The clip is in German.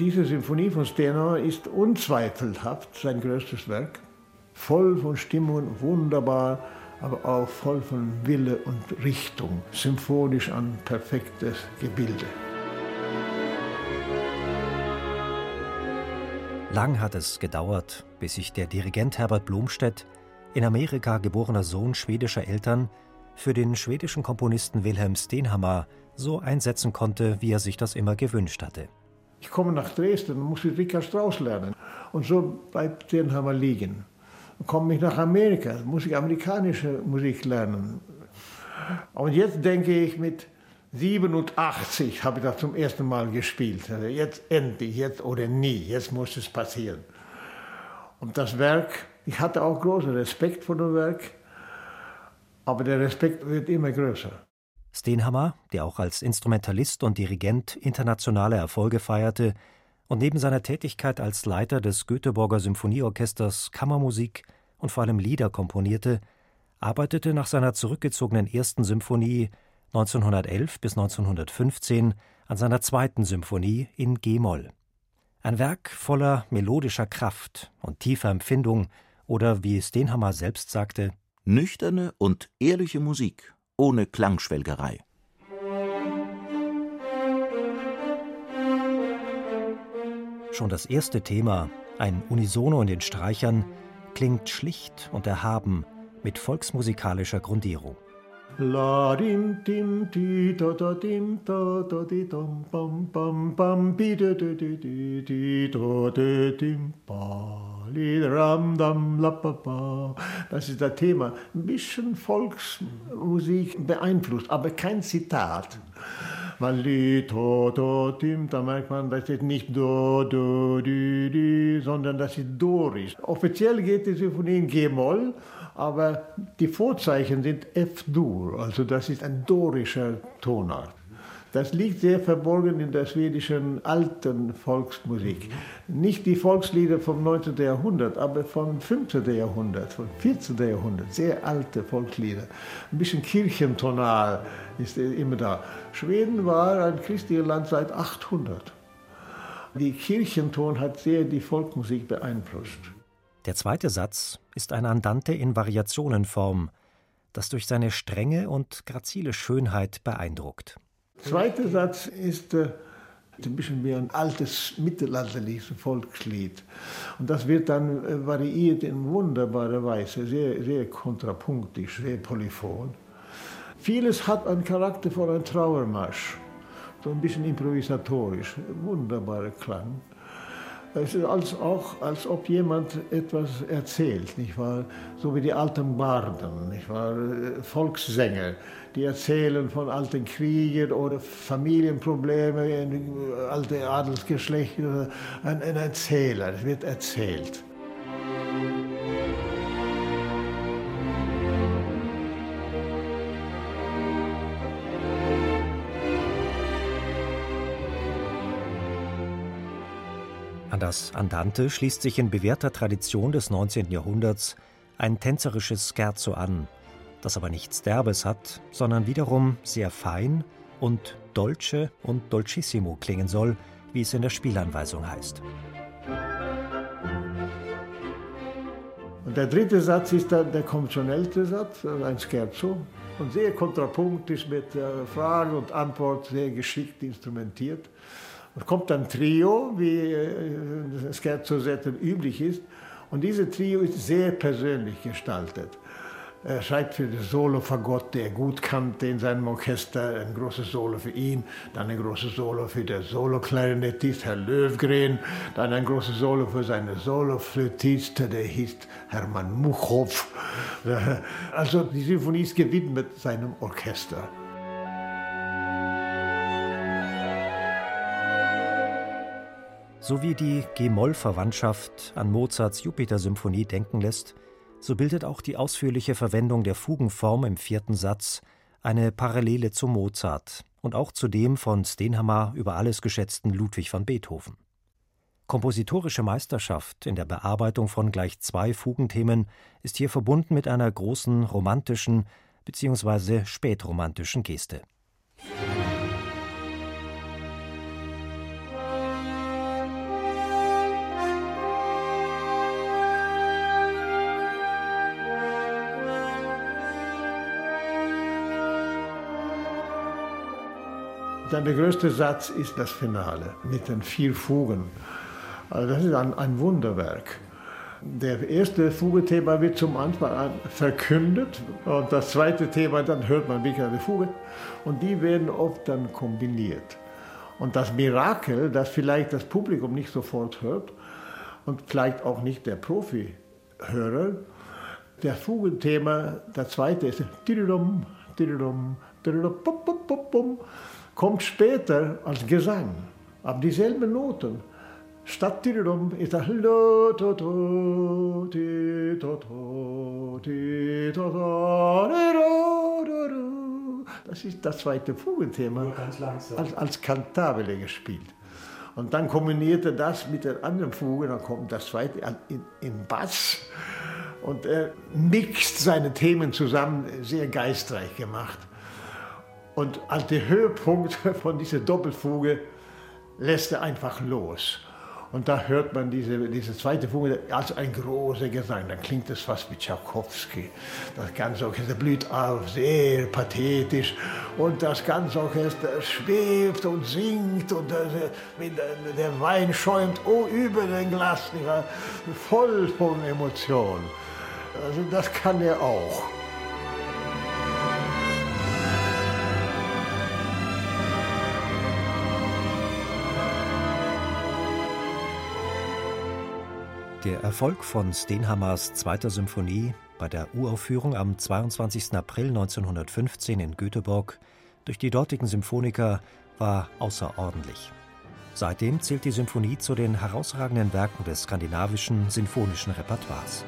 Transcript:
Diese Symphonie von Stenor ist unzweifelhaft sein größtes Werk. Voll von Stimmung, wunderbar, aber auch voll von Wille und Richtung. Symphonisch ein perfektes Gebilde. Lang hat es gedauert, bis sich der Dirigent Herbert Blomstedt, in Amerika geborener Sohn schwedischer Eltern, für den schwedischen Komponisten Wilhelm Stenhammar so einsetzen konnte, wie er sich das immer gewünscht hatte. Ich komme nach Dresden und muss Richard Strauss lernen. Und so bleibt Stenhammer liegen. Dann komme ich nach Amerika, muss ich amerikanische Musik lernen. Und jetzt denke ich, mit 87 habe ich das zum ersten Mal gespielt. Also jetzt endlich, jetzt oder nie, jetzt muss es passieren. Und das Werk, ich hatte auch großen Respekt vor dem Werk, aber der Respekt wird immer größer. Stenhammer, der auch als Instrumentalist und Dirigent internationale Erfolge feierte und neben seiner Tätigkeit als Leiter des Göteborger Symphonieorchesters Kammermusik und vor allem Lieder komponierte, arbeitete nach seiner zurückgezogenen ersten Symphonie 1911 bis 1915 an seiner zweiten Symphonie in G-Moll. Ein Werk voller melodischer Kraft und tiefer Empfindung oder, wie Stenhammer selbst sagte, nüchterne und ehrliche Musik ohne Klangschwelgerei. Schon das erste Thema, ein Unisono in den Streichern, klingt schlicht und erhaben mit volksmusikalischer Grundierung. La dim dim di da da dim da da di dam bam bam bam bi da da di di di da da dim ba li ram dam la pa pa. Das ist das Thema. Ein bisschen Volksmusik beeinflusst, aber kein Zitat. Weil die to, to, dim, da merkt man, das ist nicht do, do, di, di, sondern das ist dorisch. Offiziell geht die Symphonie in G-Moll aber die Vorzeichen sind F-Dur, also das ist ein dorischer Tonart. Das liegt sehr verborgen in der schwedischen alten Volksmusik. Nicht die Volkslieder vom 19. Jahrhundert, aber vom 15. Jahrhundert, vom 14. Jahrhundert. Sehr alte Volkslieder. Ein bisschen kirchentonal ist immer da. Schweden war ein christliches Land seit 800. Die Kirchenton hat sehr die Volksmusik beeinflusst. Der zweite Satz ist ein Andante in Variationenform, das durch seine Strenge und grazile Schönheit beeindruckt. Der zweite Satz ist äh, ein bisschen wie ein altes mittelalterliches Volkslied. Und das wird dann äh, variiert in wunderbarer Weise, sehr, sehr kontrapunktisch, sehr polyphon. Vieles hat einen Charakter von einem Trauermarsch, so ein bisschen improvisatorisch, wunderbarer Klang. Es ist als auch, als ob jemand etwas erzählt, nicht wahr? So wie die alten Barden, nicht wahr? Volkssänger, die erzählen von alten Kriegen oder Familienproblemen, alte Adelsgeschlechter. Ein, ein Erzähler, es wird erzählt. An das Andante schließt sich in bewährter Tradition des 19. Jahrhunderts ein tänzerisches Scherzo an, das aber nichts Derbes hat, sondern wiederum sehr fein und dolce und dolcissimo klingen soll, wie es in der Spielanweisung heißt. Und der dritte Satz ist dann der konventionellste Satz, ein Scherzo. Und sehr kontrapunktisch mit äh, Frage und Antwort, sehr geschickt instrumentiert. Kommt ein Trio, wie äh, Scherzo-Sätzen üblich ist. Und dieses Trio ist sehr persönlich gestaltet. Er schreibt für das Solo-Fagott, der er gut kannte in seinem Orchester, ein großes Solo für ihn, dann ein großes Solo für den Solo-Klarinettist, Herr Löwgren, dann ein großes Solo für seinen Solo-Flötist, der hieß Hermann Muchow. Also die Symphonie ist gewidmet seinem Orchester. So wie die G-Moll-Verwandtschaft an Mozarts Jupiter-Symphonie denken lässt, so bildet auch die ausführliche Verwendung der Fugenform im vierten Satz eine Parallele zu Mozart und auch zu dem von Stenhammer über alles geschätzten Ludwig van Beethoven. Kompositorische Meisterschaft in der Bearbeitung von gleich zwei Fugenthemen ist hier verbunden mit einer großen romantischen bzw. spätromantischen Geste. Der größte Satz ist das Finale mit den vier Fugen. Also das ist ein, ein Wunderwerk. Der erste Fugenthema wird zum Anfang an verkündet und das zweite Thema, dann hört man wirklich eine Fuge und die werden oft dann kombiniert. Und das Mirakel, das vielleicht das Publikum nicht sofort hört und vielleicht auch nicht der Profi-Hörer, der Fugenthema, der zweite ist tiridum, tiridum, tiridum, pum, pum, pum, pum kommt später als Gesang, aber dieselben Noten. Statt Tiridum ist das lo to to ti to to ti to to Das ist das zweite Fugenthema als, als Kantabile gespielt. Und dann kombinierte das mit der anderen Fuge, dann kommt das zweite in, in Bass. Und er mixt seine Themen zusammen, sehr geistreich gemacht. Und als der Höhepunkt von dieser Doppelfuge lässt er einfach los. Und da hört man diese, diese zweite Fuge als ein großer Gesang. Dann klingt es fast wie Tchaikovsky. Das ganze Orchester blüht auf, sehr pathetisch. Und das ganze Orchester schwebt und singt und der Wein schäumt oh, über den Glas, voll von Emotionen. Also das kann er auch. Der Erfolg von Stenhammers zweiter Symphonie bei der Uraufführung am 22. April 1915 in Göteborg durch die dortigen Symphoniker war außerordentlich. Seitdem zählt die Symphonie zu den herausragenden Werken des skandinavischen sinfonischen Repertoires.